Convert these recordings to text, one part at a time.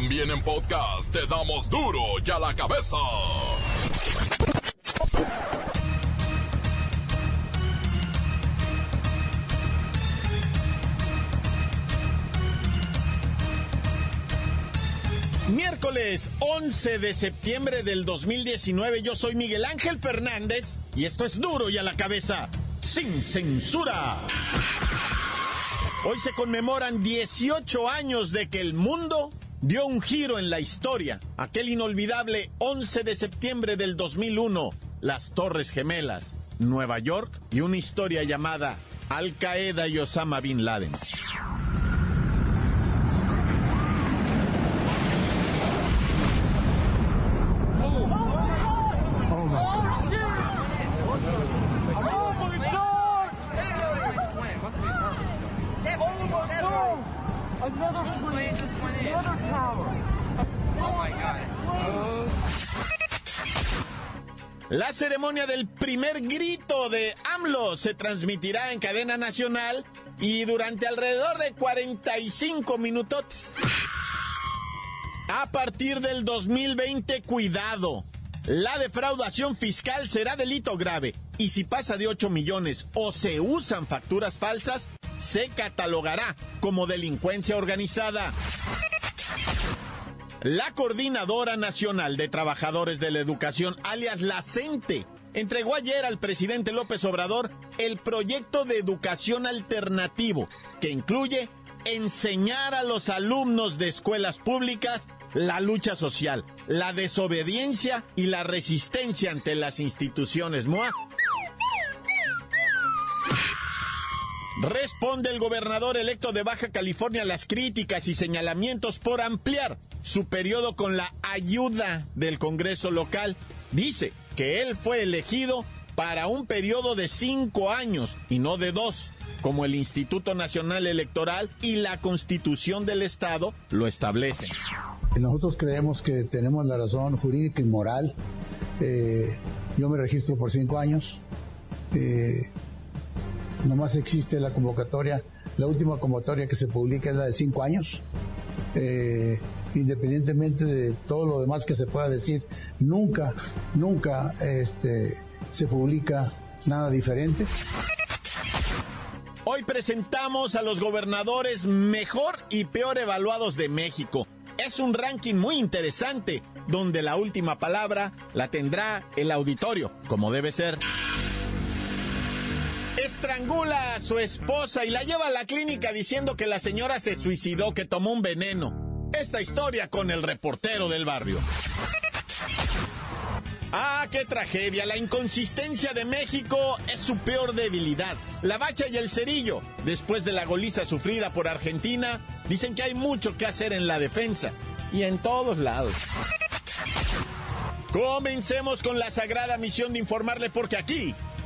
También en podcast te damos duro y a la cabeza. Miércoles 11 de septiembre del 2019, yo soy Miguel Ángel Fernández y esto es duro y a la cabeza, sin censura. Hoy se conmemoran 18 años de que el mundo dio un giro en la historia. Aquel inolvidable 11 de septiembre del 2001, las Torres Gemelas, Nueva York y una historia llamada Al Qaeda y Osama Bin Laden. La ceremonia del primer grito de AMLO se transmitirá en cadena nacional y durante alrededor de 45 minutotes. A partir del 2020, cuidado. La defraudación fiscal será delito grave y si pasa de 8 millones o se usan facturas falsas, se catalogará como delincuencia organizada. La Coordinadora Nacional de Trabajadores de la Educación, alias la CENTE, entregó ayer al presidente López Obrador el proyecto de educación alternativo, que incluye enseñar a los alumnos de escuelas públicas la lucha social, la desobediencia y la resistencia ante las instituciones MOA. Responde el gobernador electo de Baja California a las críticas y señalamientos por ampliar su periodo con la ayuda del Congreso local. Dice que él fue elegido para un periodo de cinco años y no de dos, como el Instituto Nacional Electoral y la Constitución del Estado lo establecen. Nosotros creemos que tenemos la razón jurídica y moral. Eh, yo me registro por cinco años. Eh, nomás existe la convocatoria, la última convocatoria que se publica es la de cinco años. Eh, independientemente de todo lo demás que se pueda decir, nunca, nunca este, se publica nada diferente. Hoy presentamos a los gobernadores mejor y peor evaluados de México. Es un ranking muy interesante, donde la última palabra la tendrá el auditorio, como debe ser. Estrangula a su esposa y la lleva a la clínica diciendo que la señora se suicidó, que tomó un veneno. Esta historia con el reportero del barrio. Ah, qué tragedia. La inconsistencia de México es su peor debilidad. La bacha y el cerillo, después de la goliza sufrida por Argentina, dicen que hay mucho que hacer en la defensa. Y en todos lados. Comencemos con la sagrada misión de informarle porque aquí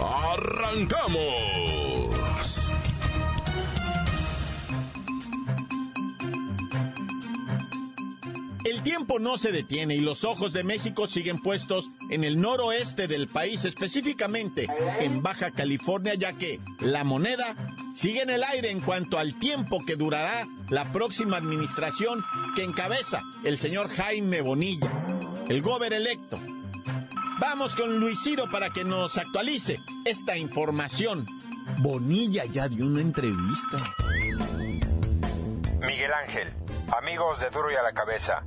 ¡Arrancamos! El tiempo no se detiene y los ojos de México siguen puestos en el noroeste del país, específicamente en Baja California, ya que la moneda sigue en el aire en cuanto al tiempo que durará la próxima administración que encabeza el señor Jaime Bonilla, el gober electo. Vamos con Luis Ciro para que nos actualice esta información. Bonilla ya dio una entrevista. Miguel Ángel, amigos de Duro y a la Cabeza,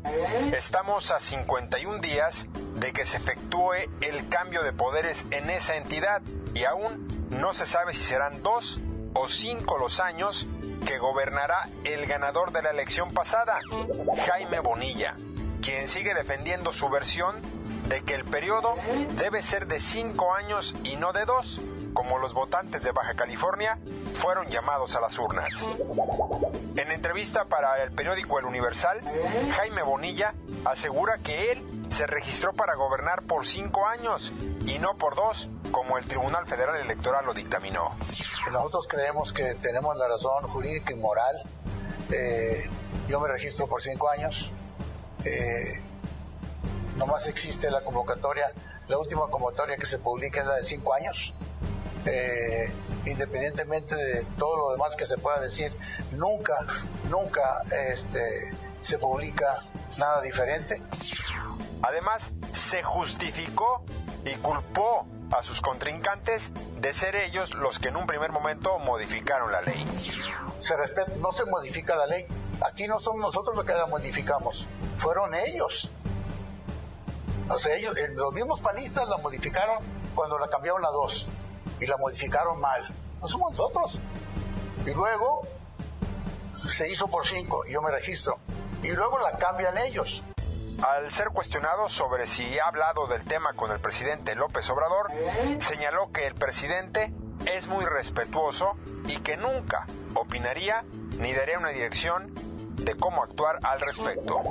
estamos a 51 días de que se efectúe el cambio de poderes en esa entidad y aún no se sabe si serán dos o cinco los años que gobernará el ganador de la elección pasada, Jaime Bonilla, quien sigue defendiendo su versión de que el periodo debe ser de cinco años y no de dos, como los votantes de Baja California fueron llamados a las urnas. En entrevista para el periódico El Universal, Jaime Bonilla asegura que él se registró para gobernar por cinco años y no por dos, como el Tribunal Federal Electoral lo dictaminó. Nosotros creemos que tenemos la razón jurídica y moral. Eh, yo me registro por cinco años. Eh, nomás existe la convocatoria, la última convocatoria que se publica es la de cinco años. Eh, independientemente de todo lo demás que se pueda decir, nunca, nunca este, se publica nada diferente. Además, se justificó y culpó a sus contrincantes de ser ellos los que en un primer momento modificaron la ley. Se respeta, no se modifica la ley. Aquí no somos nosotros los que la modificamos, fueron ellos. O sea, ellos, los mismos panistas la modificaron cuando la cambiaron a dos y la modificaron mal. No somos nosotros. Y luego se hizo por cinco y yo me registro. Y luego la cambian ellos. Al ser cuestionado sobre si ha hablado del tema con el presidente López Obrador, señaló que el presidente es muy respetuoso y que nunca opinaría ni daría una dirección de cómo actuar al respecto.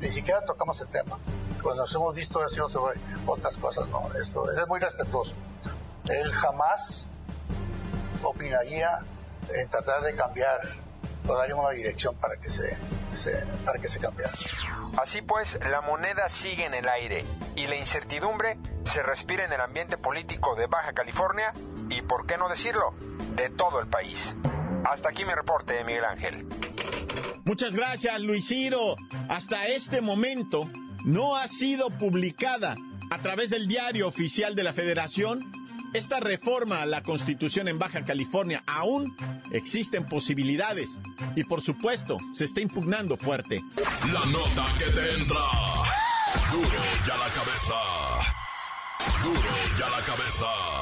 Ni siquiera tocamos el tema. Cuando nos hemos visto ha sido sobre otras cosas, no, esto es muy respetuoso. Él jamás opinaría en tratar de cambiar o darle una dirección para que se, para que se cambiara. Así pues, la moneda sigue en el aire y la incertidumbre se respira en el ambiente político de Baja California y, por qué no decirlo, de todo el país. Hasta aquí mi reporte, Miguel Ángel. Muchas gracias, Luis Ciro. Hasta este momento no ha sido publicada a través del diario oficial de la Federación esta reforma a la Constitución en Baja California. Aún existen posibilidades y por supuesto se está impugnando fuerte. La nota que te entra. Duro ya la cabeza. Duro ya la cabeza.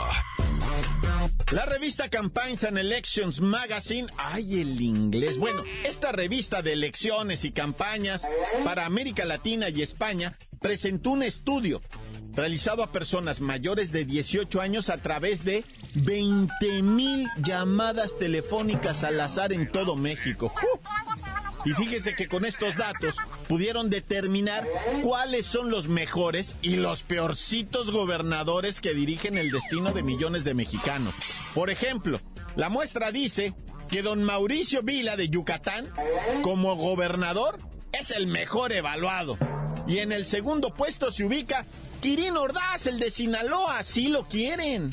La revista Campaigns and Elections Magazine, ay el inglés, bueno, esta revista de elecciones y campañas para América Latina y España presentó un estudio realizado a personas mayores de 18 años a través de 20 mil llamadas telefónicas al azar en todo México. Y fíjese que con estos datos pudieron determinar cuáles son los mejores y los peorcitos gobernadores que dirigen el destino de millones de mexicanos. Por ejemplo, la muestra dice que don Mauricio Vila de Yucatán, como gobernador, es el mejor evaluado. Y en el segundo puesto se ubica Quirino Ordaz, el de Sinaloa, así lo quieren.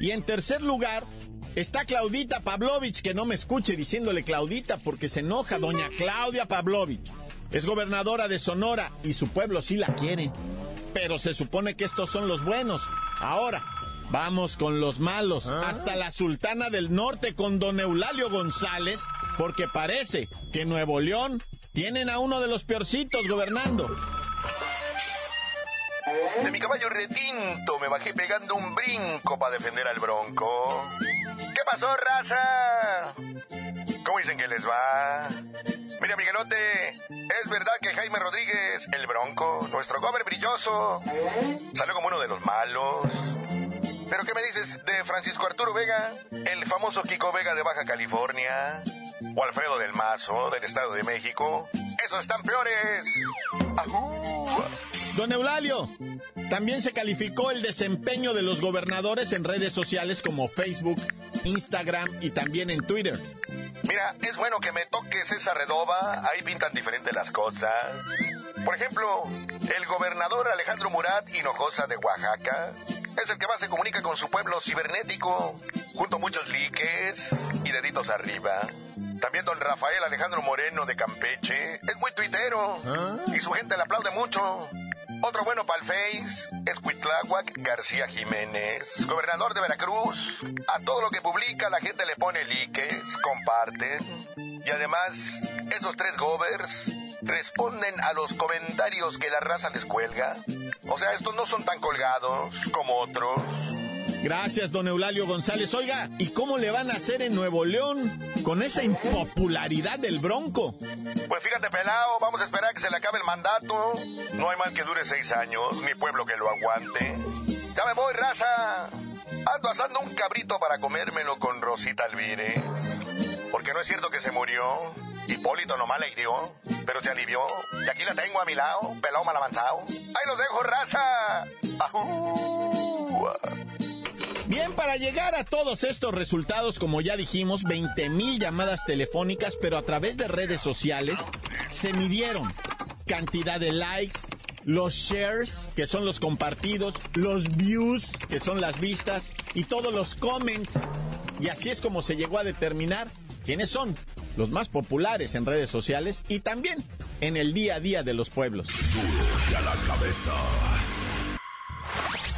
Y en tercer lugar, Está Claudita Pavlovich, que no me escuche diciéndole Claudita porque se enoja, doña Claudia Pavlovich. Es gobernadora de Sonora y su pueblo sí la quiere. Pero se supone que estos son los buenos. Ahora, vamos con los malos. ¿Ah? Hasta la Sultana del Norte con don Eulalio González, porque parece que Nuevo León tienen a uno de los peorcitos gobernando. De mi caballo retinto me bajé pegando un brinco para defender al bronco. ¿Qué pasó, raza? ¿Cómo dicen que les va? Mira, Miguelote, es verdad que Jaime Rodríguez, el bronco, nuestro gober brilloso, salió como uno de los malos. ¿Pero qué me dices de Francisco Arturo Vega, el famoso Kiko Vega de Baja California? ¿O Alfredo del Mazo, del Estado de México? ¡Esos están peores! ¡Ajú! Don Eulalio, también se calificó el desempeño de los gobernadores en redes sociales como Facebook, Instagram y también en Twitter. Mira, es bueno que me toques esa redoba, ahí pintan diferente las cosas. Por ejemplo, el gobernador Alejandro Murat Hinojosa de Oaxaca es el que más se comunica con su pueblo cibernético, junto a muchos likes y deditos arriba. También don Rafael Alejandro Moreno de Campeche es muy tuitero ¿Ah? y su gente le aplaude mucho. Otro bueno para el Face es Cuitláhuac García Jiménez, gobernador de Veracruz. A todo lo que publica la gente le pone likes, comparten. Y además, esos tres govers responden a los comentarios que la raza les cuelga. O sea, estos no son tan colgados como otros. Gracias, don Eulalio González. Oiga, ¿y cómo le van a hacer en Nuevo León con esa impopularidad del Bronco? Pues fíjate, pelado, vamos a esperar que se le acabe el mandato. No hay mal que dure seis años, ni pueblo que lo aguante. Ya me voy, raza. Ando asando un cabrito para comérmelo con Rosita Alvírez. Porque no es cierto que se murió. Hipólito nomás le hirió, pero se alivió. Y aquí la tengo a mi lado, pelado mal avanzado. Ahí los dejo, raza. ¡Ajú! Bien, para llegar a todos estos resultados, como ya dijimos, 20 mil llamadas telefónicas, pero a través de redes sociales, se midieron cantidad de likes, los shares, que son los compartidos, los views, que son las vistas, y todos los comments. Y así es como se llegó a determinar quiénes son los más populares en redes sociales y también en el día a día de los pueblos. Y a la cabeza.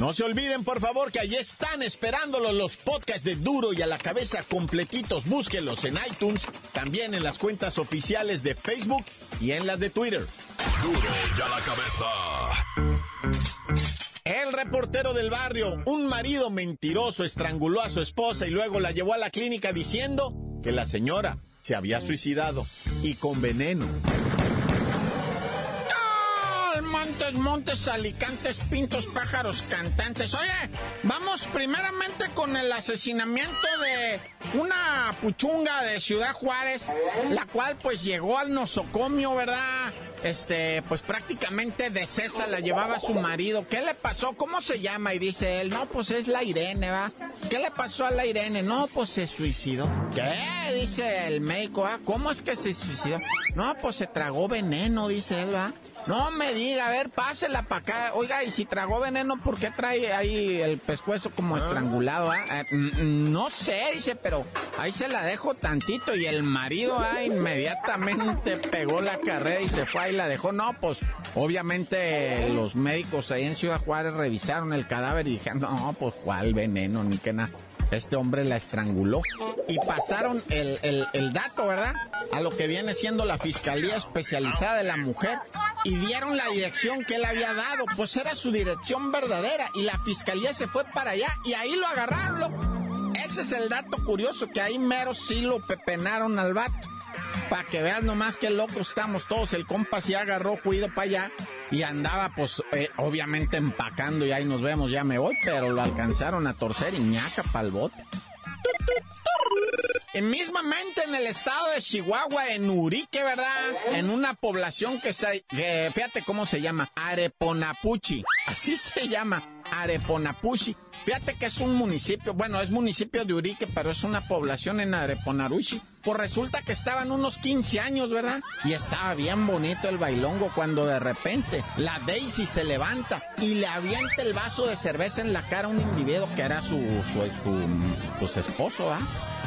No se olviden, por favor, que allí están esperándolos los podcasts de Duro y a la cabeza completitos. Búsquenlos en iTunes, también en las cuentas oficiales de Facebook y en las de Twitter. Duro y a la cabeza. El reportero del barrio, un marido mentiroso, estranguló a su esposa y luego la llevó a la clínica diciendo que la señora se había suicidado y con veneno. Montes, alicantes, pintos, pájaros, cantantes. Oye, vamos primeramente con el asesinamiento de una puchunga de Ciudad Juárez, la cual pues llegó al nosocomio, ¿verdad? Este, pues prácticamente de César la llevaba su marido. ¿Qué le pasó? ¿Cómo se llama? Y dice él, no, pues es la Irene, ¿va? ¿Qué le pasó a la Irene? No, pues se suicidó. ¿Qué? Dice el médico, ¿ah? ¿Cómo es que se suicidó? No, pues se tragó veneno, dice él, ¿va? No me diga, a ver, pásela para acá. Oiga, y si tragó veneno, ¿por qué trae ahí el pescuezo como estrangulado? Ah? Eh, mm, no sé, dice, pero ahí se la dejo tantito. Y el marido ah, inmediatamente pegó la carrera y se fue y la dejó. No, pues obviamente los médicos ahí en Ciudad Juárez revisaron el cadáver y dijeron, no, pues cuál veneno, ni que nada. Este hombre la estranguló. Y pasaron el, el, dato, ¿verdad? A lo que viene siendo la Fiscalía Especializada de la Mujer. Y dieron la dirección que él había dado. Pues era su dirección verdadera. Y la Fiscalía se fue para allá. Y ahí lo agarraron. Ese es el dato curioso, que ahí mero sí lo pepenaron al vato. Para que veas nomás qué locos estamos todos. El compa sí agarró juido para allá y andaba pues eh, obviamente empacando y ahí nos vemos, ya me voy, pero lo alcanzaron a torcer y ñaca pa'l bote. En mismamente en el estado de Chihuahua, en Urique, ¿verdad? En una población que se, fíjate cómo se llama, Areponapuchi, así se llama, Areponapuchi. Fíjate que es un municipio, bueno, es municipio de Urique, pero es una población en Areponaruchi. Pues resulta que estaban unos 15 años, ¿verdad? Y estaba bien bonito el bailongo cuando de repente la Daisy se levanta y le avienta el vaso de cerveza en la cara a un individuo que era su, su, su, esposo, ¿ah?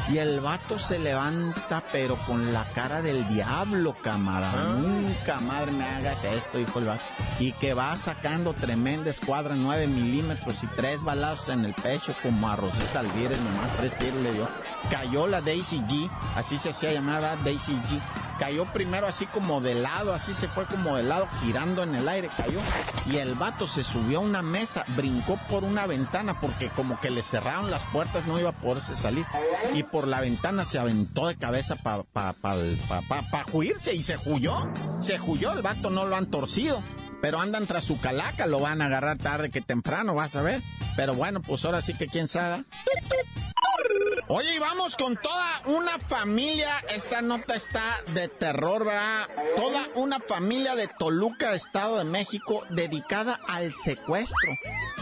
Y el vato se levanta, pero con la cara del diablo, camarada. Nunca, madre, me hagas esto, dijo el vato. Y que va sacando tremenda escuadra, 9 milímetros y tres balazos en el pecho, como a Rosita Alvírez, nomás tres tiros le dio. Cayó la Daisy G, así se hacía llamar, Daisy G. Cayó primero así como de lado, así se fue como de lado, girando en el aire, cayó. Y el vato se subió a una mesa, brincó por una ventana, porque como que le cerraron las puertas, no iba a poderse salir. Y por la ventana se aventó de cabeza para pa, pa, pa, pa, juirse y se huyó. Se huyó, el vato no lo han torcido. Pero andan tras su calaca, lo van a agarrar tarde que temprano, vas a ver. Pero bueno, pues ahora sí que quién sabe. Oye, y vamos con toda una familia. Esta nota está de terror, ¿verdad? Toda una familia de Toluca, Estado de México, dedicada al secuestro.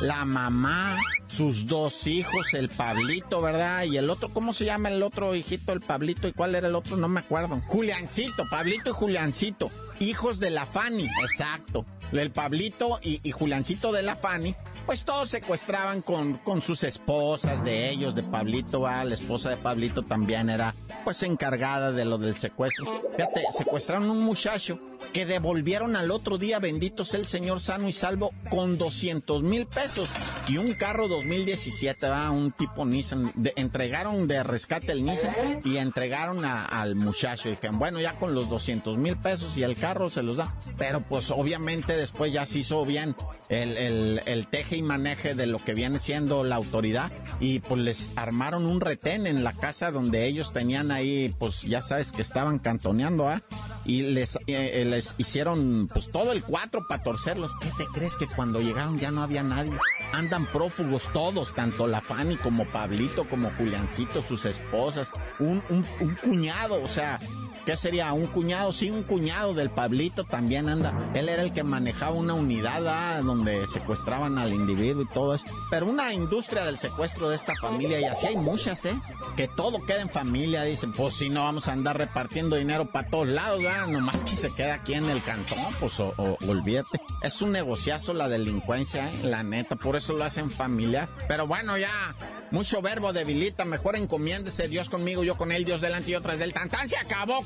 La mamá, sus dos hijos, el Pablito, ¿verdad? Y el otro, ¿cómo se llama el otro hijito, el Pablito? ¿Y cuál era el otro? No me acuerdo. Juliancito, Pablito y Juliancito. Hijos de la Fanny, exacto el Pablito y, Juliancito de la Fanny pues todos secuestraban con, con sus esposas de ellos, de Pablito, ¿va? la esposa de Pablito también era pues encargada de lo del secuestro. Fíjate, secuestraron un muchacho que devolvieron al otro día, bendito sea el Señor sano y salvo, con 200 mil pesos y un carro 2017, va, un tipo Nissan. entregaron de rescate el Nissan y entregaron al muchacho. Y dijeron, bueno, ya con los 200 mil pesos y el carro se los da. Pero pues obviamente después ya se hizo bien el, el, el teje y maneje de lo que viene siendo la autoridad y pues les armaron un retén en la casa donde ellos tenían ahí, pues ya sabes que estaban cantoneando, ¿ah? Y les, eh, eh, les hicieron pues todo el cuatro para torcerlos. ¿Qué te crees que cuando llegaron ya no había nadie? Andan prófugos todos, tanto la Fanny como Pablito, como Juliancito, sus esposas, un, un, un cuñado, o sea, ¿Qué sería? ¿Un cuñado? Sí, un cuñado del Pablito también anda. Él era el que manejaba una unidad donde secuestraban al individuo y todo eso. Pero una industria del secuestro de esta familia, y así hay muchas, ¿eh? Que todo queda en familia, dicen. Pues si no vamos a andar repartiendo dinero para todos lados, ¿verdad? Nomás que se queda aquí en el cantón, pues o, olvídate. Es un negociazo la delincuencia, ¿eh? La neta, por eso lo hacen familia. Pero bueno, ya mucho verbo debilita, mejor encomiéndese Dios conmigo, yo con él, Dios delante y otras del tantán. Se acabó,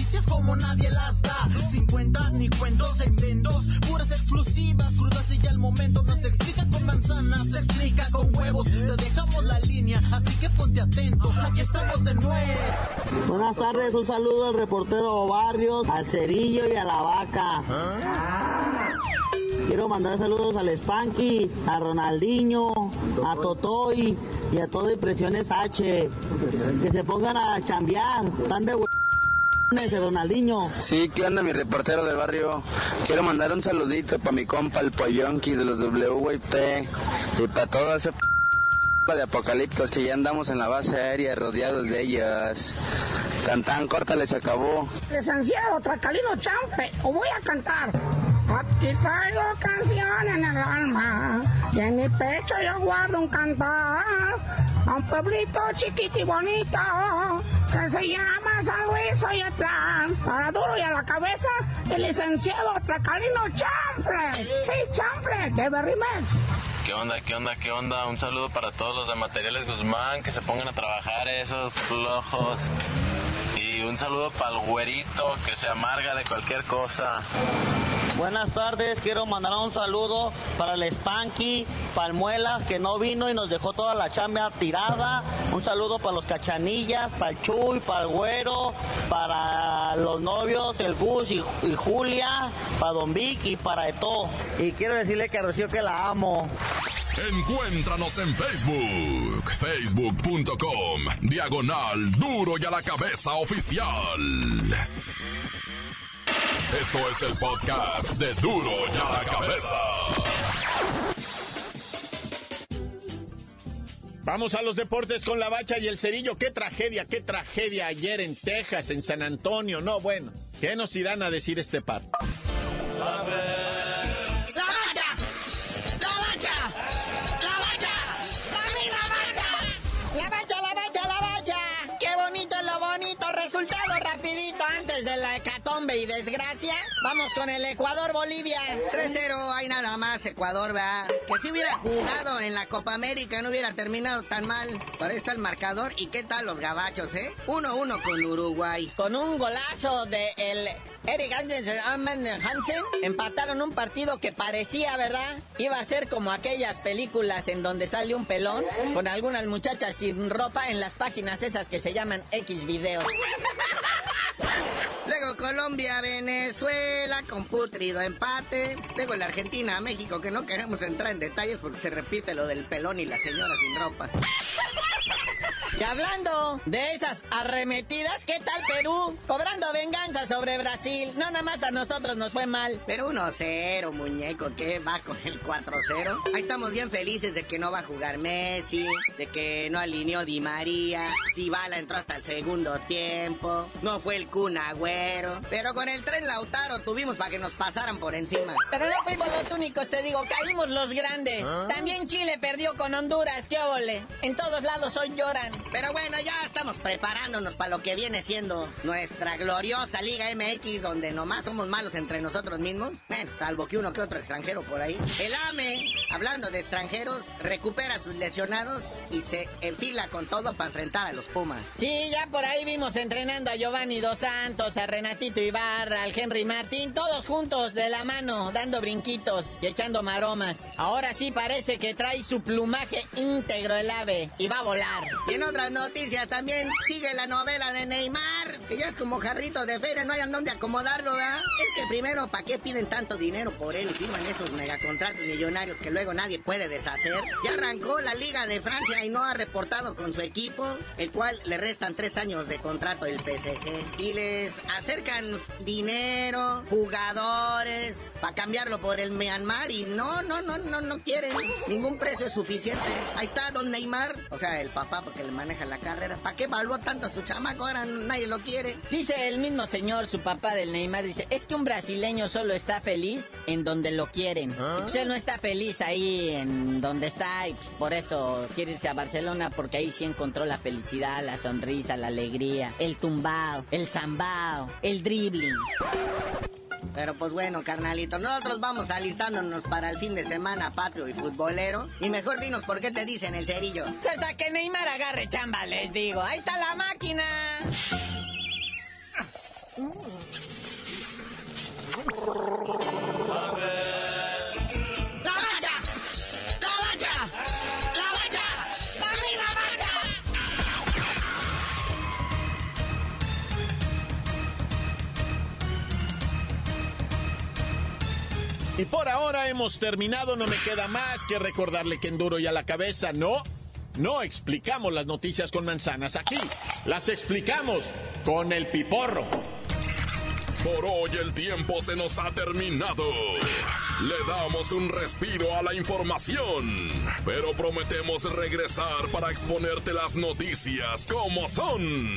Noticias como nadie las da. Sin cuentas ni cuentos en vendos. Puras exclusivas, crudas y ya el momento. No se explica con manzanas, se explica con huevos. Te dejamos la línea, así que ponte atento. Aquí estamos de nuez. Buenas tardes, un saludo al reportero Barrios, al Cerillo y a la Vaca. Quiero mandar saludos al Spanky, a Ronaldinho, a Totoy y a todo Impresiones H. Que se pongan a chambear. Están de Ronaldinho. Sí, ¿qué onda mi reportero del barrio? Quiero mandar un saludito para mi compa el Poyonki de los WIP y para toda esa p de apocaliptos que ya andamos en la base aérea rodeados de ellas. Tan tan corta les acabó. Licenciado Tracalino Champe, o voy a cantar. Aquí traigo canción en el alma y en mi pecho yo guardo un cantar a un pueblito chiquito y bonito que se llama San Luis Oyetlán. Para duro y a la cabeza el licenciado Tracalino Chamfre. Sí, Chamfre, de Berrimex. ¿Qué onda, qué onda, qué onda? Un saludo para todos los de Materiales Guzmán que se pongan a trabajar esos flojos. Un saludo para el güerito que se amarga de cualquier cosa. Buenas tardes, quiero mandar un saludo para el Spanky, Palmuelas, que no vino y nos dejó toda la chamba tirada. Un saludo para los cachanillas, para el Chuy, para el Güero, para los novios, el Gus y, Julia, para Don Vic y para Eto. Y quiero decirle que a Rocío que la amo. Encuéntranos en Facebook, facebook.com, diagonal duro y a la cabeza oficial. Esto es el podcast de Duro y a la Cabeza. Vamos a los deportes con la bacha y el cerillo. Qué tragedia, qué tragedia ayer en Texas, en San Antonio. No, bueno, ¿qué nos irán a decir este par? y Vamos con el Ecuador-Bolivia. 3-0, hay nada más Ecuador, ¿verdad? Que si hubiera jugado en la Copa América no hubiera terminado tan mal. Por ahí está el marcador. ¿Y qué tal los gabachos, eh? 1-1 con Uruguay. Con un golazo de el Eric Hansen, empataron un partido que parecía, ¿verdad? Iba a ser como aquellas películas en donde sale un pelón con algunas muchachas sin ropa en las páginas esas que se llaman X videos. Colombia, Venezuela con putrido empate. Luego la Argentina, México, que no queremos entrar en detalles porque se repite lo del pelón y la señora sin ropa. Y hablando de esas arremetidas, ¿qué tal Perú? Cobrando venganza sobre Brasil. No, nada más a nosotros nos fue mal. Pero 1-0, muñeco, ¿qué va con el 4-0? Ahí estamos bien felices de que no va a jugar Messi, de que no alineó Di María, Dybala entró hasta el segundo tiempo, no fue el Kun Agüero. Pero con el tren Lautaro tuvimos para que nos pasaran por encima. Pero no fuimos los únicos, te digo, caímos los grandes. También Chile perdió con Honduras, qué ole. En todos lados hoy lloran. Pero bueno, ya estamos preparándonos para lo que viene siendo nuestra gloriosa Liga MX, donde nomás somos malos entre nosotros mismos. Bueno, salvo que uno que otro extranjero por ahí. El AME, hablando de extranjeros, recupera a sus lesionados y se enfila con todo para enfrentar a los Pumas. Sí, ya por ahí vimos entrenando a Giovanni Dos Santos, a Renatito Ibarra, al Henry Martín, todos juntos de la mano, dando brinquitos y echando maromas. Ahora sí parece que trae su plumaje íntegro el ave y va a volar. Y en otras noticias también sigue la novela de Neymar, que ya es como jarrito de feria, no hay en dónde acomodarlo, ¿verdad? Es que primero, ¿para qué piden tanto dinero por él y firman esos megacontratos millonarios que luego nadie puede deshacer? Ya arrancó la Liga de Francia y no ha reportado con su equipo, el cual le restan tres años de contrato el PSG. Y les acercan dinero, jugadores, para cambiarlo por el Myanmar y no, no, no, no, no quieren. Ningún precio es suficiente. Ahí está Don Neymar, o sea, el papá porque le maneja la carrera. ¿Para qué evaluó tanto a su chamaco? Ahora nadie lo quiere. Dice el mismo señor, su papá del Neymar, dice, es que un brasileño solo está feliz en donde lo quieren. Y pues él no está feliz ahí en donde está y por eso quiere irse a Barcelona porque ahí sí encontró la felicidad, la sonrisa, la alegría, el tumbao, el zambao, el dribbling. Pero pues bueno, carnalito, nosotros vamos alistándonos para el fin de semana patrio y futbolero. Y mejor dinos por qué te dicen el cerillo. Pues Hasta que Neymar agarre chamba, les digo. Ahí está la máquina. Y por ahora hemos terminado, no me queda más que recordarle que en duro y a la cabeza no, no explicamos las noticias con manzanas aquí, las explicamos con el piporro. Por hoy el tiempo se nos ha terminado. Le damos un respiro a la información, pero prometemos regresar para exponerte las noticias como son.